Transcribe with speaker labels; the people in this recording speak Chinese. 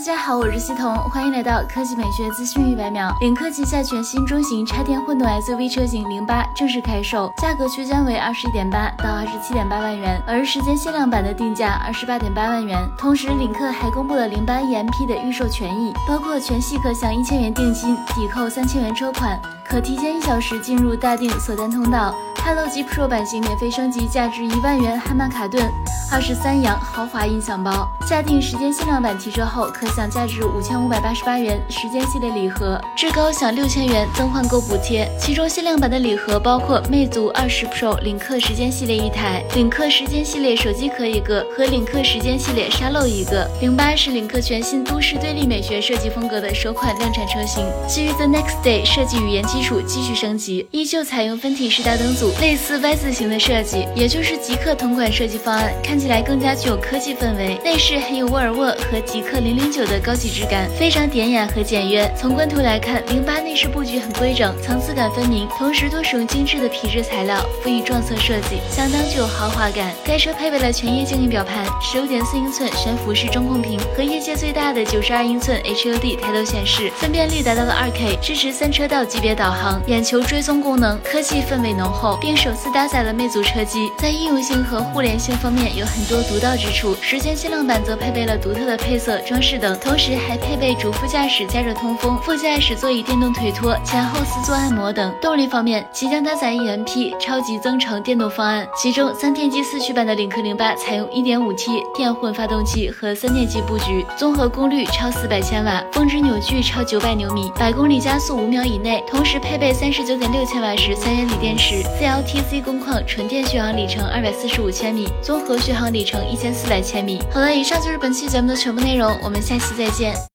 Speaker 1: 大家好，我是西彤，欢迎来到科技美学资讯一百秒。领克旗下全新中型插电混动 SUV 车型零八正式开售，价格区间为二十一点八到二十七点八万元，而时间限量版的定价二十八点八万元。同时，领克还公布了零八 EMP 的预售权益，包括全系可享一千元定金，抵扣三千元车款，可提前一小时进入大定锁单通道。Hello G Pro 版型免费升级，价值一万元汉曼卡顿二十三扬豪华音响包。下定时间限量版提车后，可享价值五千五百八十八元时间系列礼盒，至高享六千元增换购补贴。其中限量版的礼盒包括魅族二十 Pro 领克时间系列一台，领克时间系列手机壳一个和领克时间系列沙漏一个。零八是领克全新都市对立美学设计风格的首款量产车型，基于 The Next Day 设计语言基础继续升级，依旧采用分体式大灯组。类似 Y 字形的设计，也就是极客同款设计方案，看起来更加具有科技氛围。内饰很有沃尔沃和极客零零九的高级质感，非常典雅和简约。从官图来看，零八内饰布局很规整，层次感分明，同时多使用精致的皮质材料，赋予撞色设计，相当具有豪华感。该车配备了全液晶仪表盘，十五点四英寸悬浮式中控屏和业界最大的九十二英寸 HUD 抬头显示，分辨率达到了二 K，支持三车道级别导航，眼球追踪功能，科技氛围浓厚。并首次搭载了魅族车机，在应用性和互联性方面有很多独到之处。时间限量版则配备了独特的配色、装饰等，同时还配备主副驾驶加热通风、副驾驶座椅电动腿托、前后四座按摩等。动力方面，即将搭载 EMP 超级增程电动方案，其中三电机四驱版的领克零八采用 1.5T 电混发动机和三电机布局，综合功率超400千瓦，峰值扭矩超900牛米，百公里加速五秒以内。同时配备39.6千瓦时三元锂电池。LTC 工况纯电续航里程二百四十五千米，综合续航里程一千四百千米。好了，以上就是本期节目的全部内容，我们下期再见。